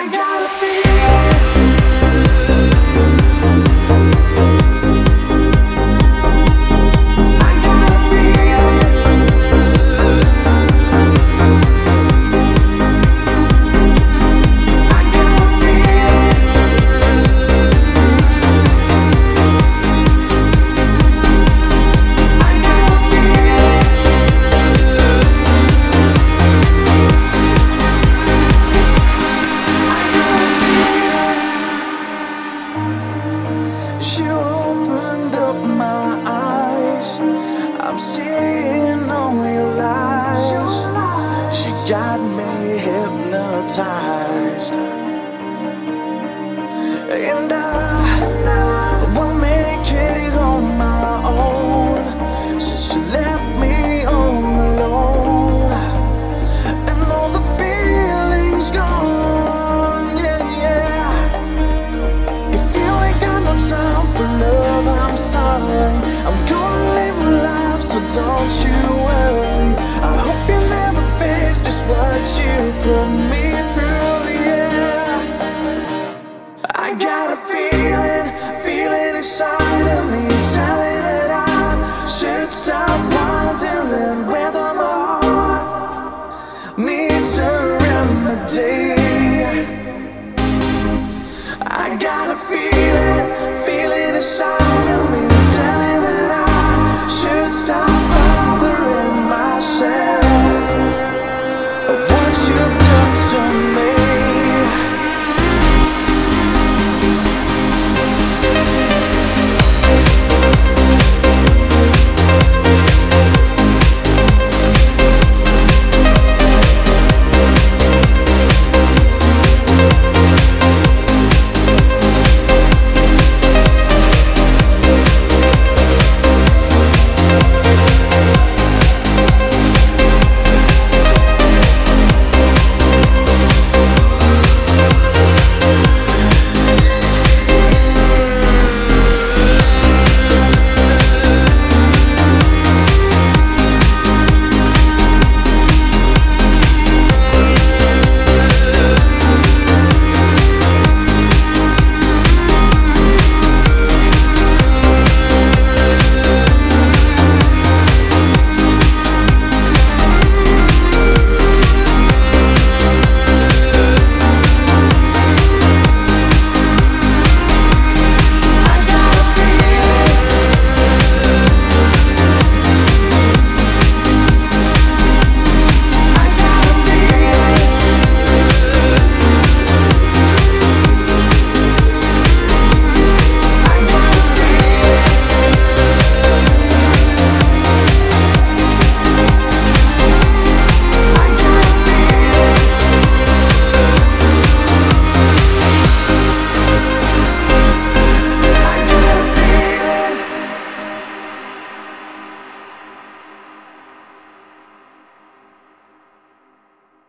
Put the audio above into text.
I got a seeing all your lies. your lies. She got me hypnotized. And I don't you worry. I hope you never face just what you put me through. Yeah, I got a feeling, feeling inside of me.